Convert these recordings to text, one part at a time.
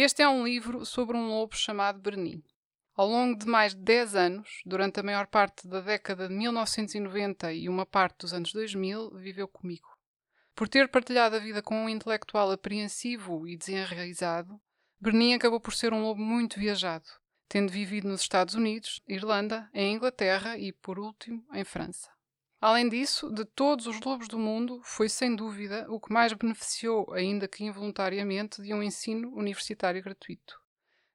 Este é um livro sobre um lobo chamado Bernin. Ao longo de mais de 10 anos, durante a maior parte da década de 1990 e uma parte dos anos 2000, viveu comigo. Por ter partilhado a vida com um intelectual apreensivo e desenraizado, Bernin acabou por ser um lobo muito viajado, tendo vivido nos Estados Unidos, Irlanda, em Inglaterra e, por último, em França. Além disso, de todos os lobos do mundo, foi sem dúvida o que mais beneficiou, ainda que involuntariamente, de um ensino universitário gratuito.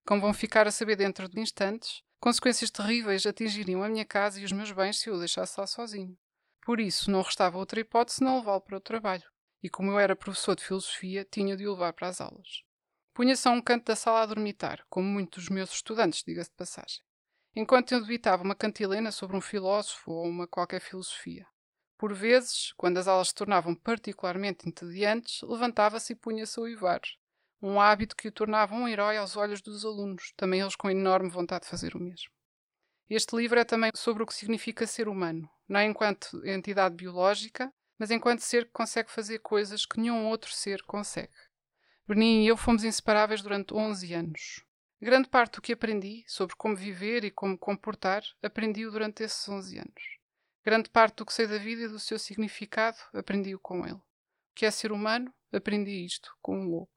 Como vão ficar a saber dentro de instantes, consequências terríveis atingiriam a minha casa e os meus bens se eu o deixasse lá sozinho. Por isso, não restava outra hipótese senão levá-lo para o trabalho. E como eu era professor de filosofia, tinha de o levar para as aulas. Punha-se a um canto da sala a dormitar, como muitos dos meus estudantes, diga-se de passagem, enquanto eu debitava uma cantilena sobre um filósofo ou uma qualquer filosofia. Por vezes, quando as aulas se tornavam particularmente entediantes, levantava-se e punha-se a uivar, um hábito que o tornava um herói aos olhos dos alunos, também eles com enorme vontade de fazer o mesmo. Este livro é também sobre o que significa ser humano, não enquanto entidade biológica, mas enquanto ser que consegue fazer coisas que nenhum outro ser consegue. Bernin e eu fomos inseparáveis durante 11 anos. Grande parte do que aprendi sobre como viver e como comportar, aprendi-o durante esses 11 anos. Grande parte do que sei da vida e do seu significado, aprendi-o com ele. O que é ser humano, aprendi isto com um lobo.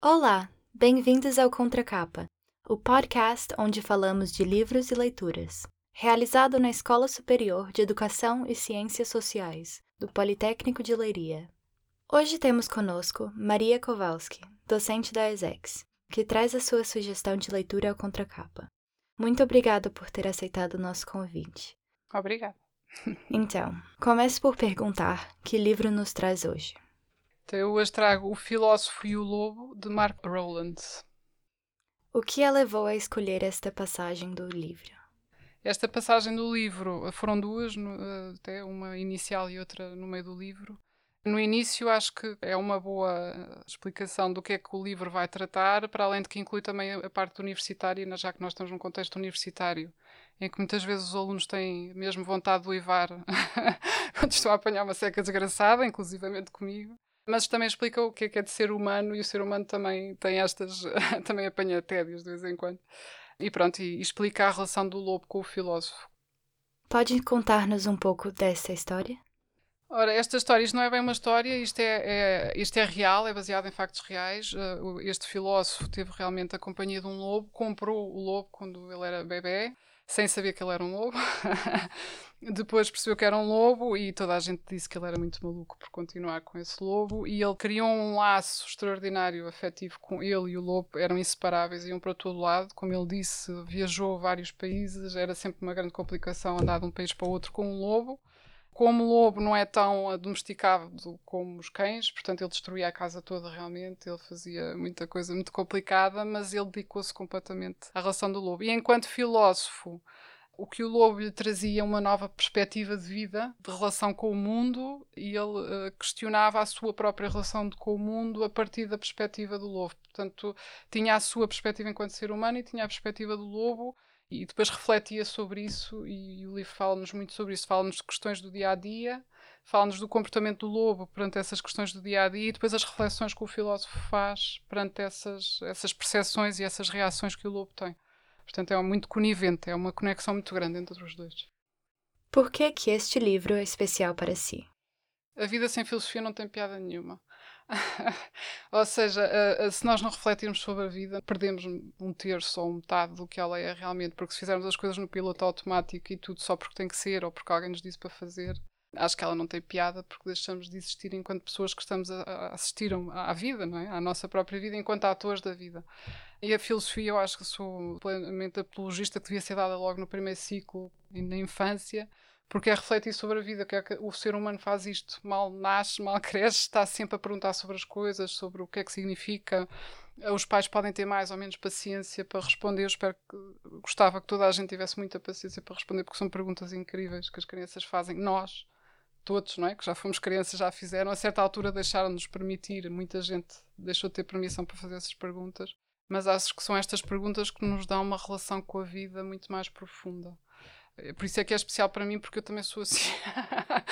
Olá, bem-vindos ao Contracapa, o podcast onde falamos de livros e leituras. Realizado na Escola Superior de Educação e Ciências Sociais, do Politécnico de Leiria. Hoje temos conosco Maria Kowalski, docente da ESEX, que traz a sua sugestão de leitura ao Contracapa. Muito obrigada por ter aceitado o nosso convite. Obrigada. Então, comece por perguntar que livro nos traz hoje. Então, eu hoje trago O Filósofo e o Lobo, de Mark Rowlands. O que a levou a escolher esta passagem do livro? Esta passagem do livro foram duas, até uma inicial e outra no meio do livro. No início, acho que é uma boa explicação do que é que o livro vai tratar, para além de que inclui também a parte universitária, já que nós estamos num contexto universitário, em que muitas vezes os alunos têm mesmo vontade de uivar quando estão a apanhar uma seca desgraçada, inclusivamente comigo mas também explica o que é, que é de ser humano e o ser humano também tem estas, também apanha tédios de vez em quando. E pronto, e, e explica a relação do lobo com o filósofo. Pode contar-nos um pouco dessa história? Ora, esta história, isto não é bem uma história, isto é, é, isto é real, é baseado em factos reais. Uh, este filósofo teve realmente a companhia de um lobo, comprou o lobo quando ele era bebê, sem saber que ele era um lobo. Depois percebeu que era um lobo e toda a gente disse que ele era muito maluco por continuar com esse lobo. E ele criou um laço extraordinário afetivo com ele e o lobo, eram inseparáveis, iam para todo lado. Como ele disse, viajou vários países, era sempre uma grande complicação andar de um país para o outro com um lobo como o lobo não é tão domesticado como os cães, portanto ele destruía a casa toda realmente, ele fazia muita coisa muito complicada, mas ele dedicou-se completamente à relação do lobo. E enquanto filósofo, o que o lobo lhe trazia uma nova perspectiva de vida, de relação com o mundo, e ele uh, questionava a sua própria relação com o mundo a partir da perspectiva do lobo. Portanto, tinha a sua perspectiva enquanto ser humano e tinha a perspectiva do lobo e depois refletia sobre isso e, e o livro fala-nos muito sobre isso, fala-nos de questões do dia a dia, fala-nos do comportamento do lobo perante essas questões do dia a dia e depois as reflexões que o filósofo faz perante essas, essas percepções e essas reações que o lobo tem. Portanto, é muito conivente, é uma conexão muito grande entre os dois. Por que que este livro é especial para si? A vida sem filosofia não tem piada nenhuma. ou seja, uh, uh, se nós não refletirmos sobre a vida, perdemos um terço ou metade do que ela é realmente, porque se fizermos as coisas no piloto automático e tudo só porque tem que ser ou porque alguém nos disse para fazer, acho que ela não tem piada porque deixamos de existir enquanto pessoas que estamos a assistir à vida, não é? à nossa própria vida, enquanto atores da vida. E a filosofia, eu acho que sou plenamente apologista, que devia ser dada logo no primeiro ciclo e na infância porque é refletir sobre a vida, que é que o ser humano faz isto, mal nasce, mal cresce, está sempre a perguntar sobre as coisas, sobre o que é que significa. Os pais podem ter mais ou menos paciência para responder. Eu espero que gostava que toda a gente tivesse muita paciência para responder, porque são perguntas incríveis que as crianças fazem. Nós, todos, não é? Que já fomos crianças, já fizeram. A certa altura deixaram-nos permitir, muita gente deixou de ter permissão para fazer essas perguntas. Mas acho que são estas perguntas que nos dão uma relação com a vida muito mais profunda. Eh, por isso é que é especial para mim, porque eu também sou assim.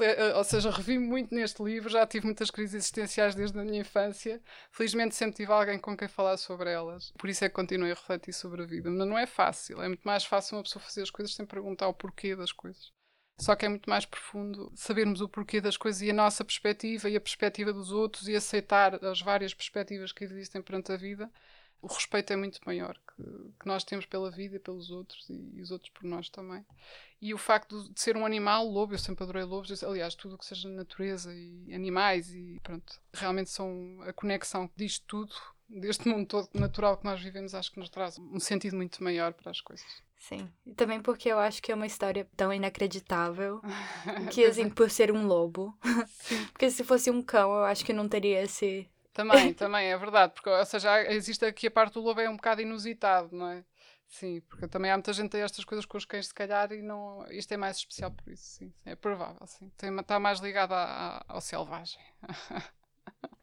Eh, ou seja, revi muito neste livro, já tive muitas crises existenciais desde a minha infância. Felizmente sempre tive alguém com quem falar sobre elas. Por isso é que continuei a refletir sobre a vida. Mas não é fácil. É muito mais fácil uma pessoa fazer as coisas sem perguntar o porquê das coisas. Só que é muito mais profundo sabermos o porquê das coisas e a nossa perspectiva e a perspectiva dos outros e aceitar as várias perspectivas que existem perante a vida o respeito é muito maior que, que, nós temos pela vida e pelos outros e, e, os outros por nós também. E o facto de, ser um animal, lobo, eu sempre adorei lobos, aliás, tudo o que seja natureza e animais e pronto, realmente são a conexão disto tudo, deste mundo todo natural que nós vivemos, acho que nos traz um sentido muito maior para as coisas. Sim, e também porque eu acho que é uma história tão inacreditável que, assim, por ser um lobo. porque se fosse um cão, eu acho que não teria esse também, também, é verdade. Porque, ou seja, existe aqui a parte do lobo é um bocado inusitado, não é? Sim, porque também há muita gente que tem estas coisas com os cães, se calhar, e não, isto é mais especial por isso, sim. É provável, sim. Tem, está mais ligado a, a, ao selvagem.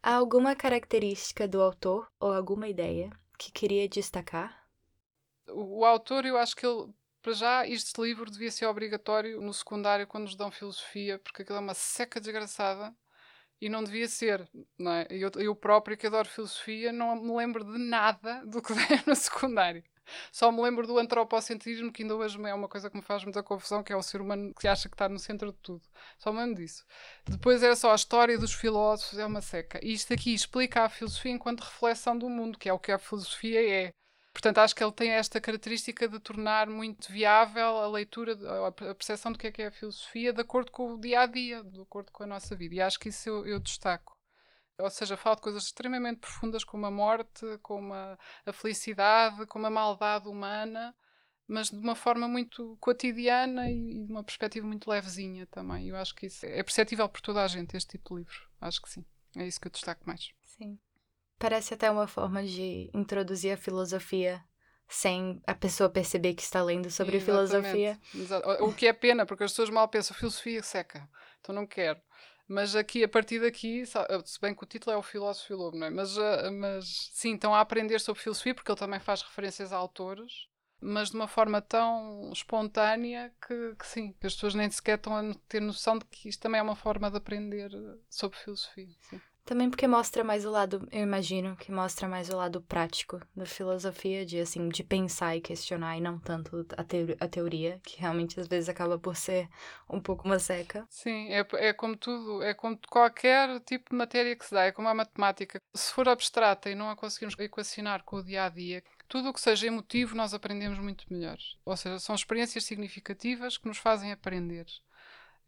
há alguma característica do autor ou alguma ideia que queria destacar? O, o autor, eu acho que ele, para já, este livro devia ser obrigatório no secundário quando nos dão filosofia, porque aquilo é uma seca desgraçada e não devia ser. Não é? eu, eu próprio, que adoro filosofia, não me lembro de nada do que dei no secundário. Só me lembro do antropocentrismo, que ainda hoje é uma coisa que me faz muita confusão, que é o ser humano que acha que está no centro de tudo. Só me lembro disso. Depois era só a história dos filósofos, é uma seca. E isto aqui explica a filosofia enquanto reflexão do mundo, que é o que a filosofia é. Portanto, acho que ele tem esta característica de tornar muito viável a leitura, a percepção do que é que é a filosofia, de acordo com o dia a dia, de acordo com a nossa vida. E acho que isso eu, eu destaco. Ou seja, fala de coisas extremamente profundas, como a morte, como a, a felicidade, como a maldade humana, mas de uma forma muito cotidiana e, de uma perspectiva muito levezinha também. Eu acho que isso é perceptível por toda a gente, este tipo de livro. Acho que sim. É isso que eu destaco mais. Sim. Parece até uma forma de introduzir a filosofia sem a pessoa perceber que está lendo sobre Exatamente. filosofia. Exato. O que é pena, porque as pessoas mal pensam, filosofia seca, então não quero. Mas aqui, a partir daqui, se bem que o título é o Filósofo e Lobo, não é? Mas, ah, mas sim, estão a aprender sobre filosofia, porque ele também faz referências a autores, mas de uma forma tão espontânea que, que sim, que as pessoas nem sequer estão a ter noção de que isto também é uma forma de aprender sobre filosofia. Sim. Também porque mostra mais o lado, eu imagino que mostra mais o lado prático da filosofia, de assim, de pensar e questionar, e não tanto a, a teoria que realmente às vezes acaba por ser um pouco uma seca. Sim, é, é como tudo, é como qualquer tipo de matéria que se dá, é como a matemática. Se for abstrata e não a conseguimos equacionar com o dia a dia, tudo o que seja emotivo nós aprendemos muito melhor. Ou seja, são experiências significativas que nos fazem aprender.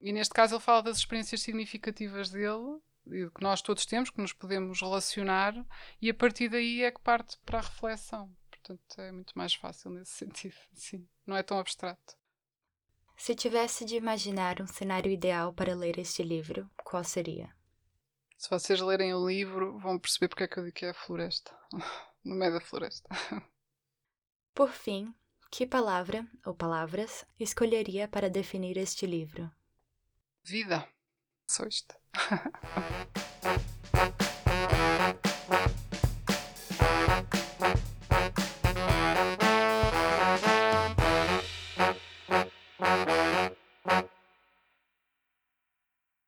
E neste caso ele fala das experiências significativas dele que nós todos temos, que nos podemos relacionar, e a partir daí é que parte para a reflexão. Portanto, é muito mais fácil nesse sentido, sim. Não é tão abstrato. Se tivesse de imaginar um cenário ideal para ler este livro, qual seria? Se vocês lerem o livro, vão perceber porque é que eu digo que é a floresta. no meio da floresta. Por fim, que palavra ou palavras escolheria para definir este livro? Vida. coś.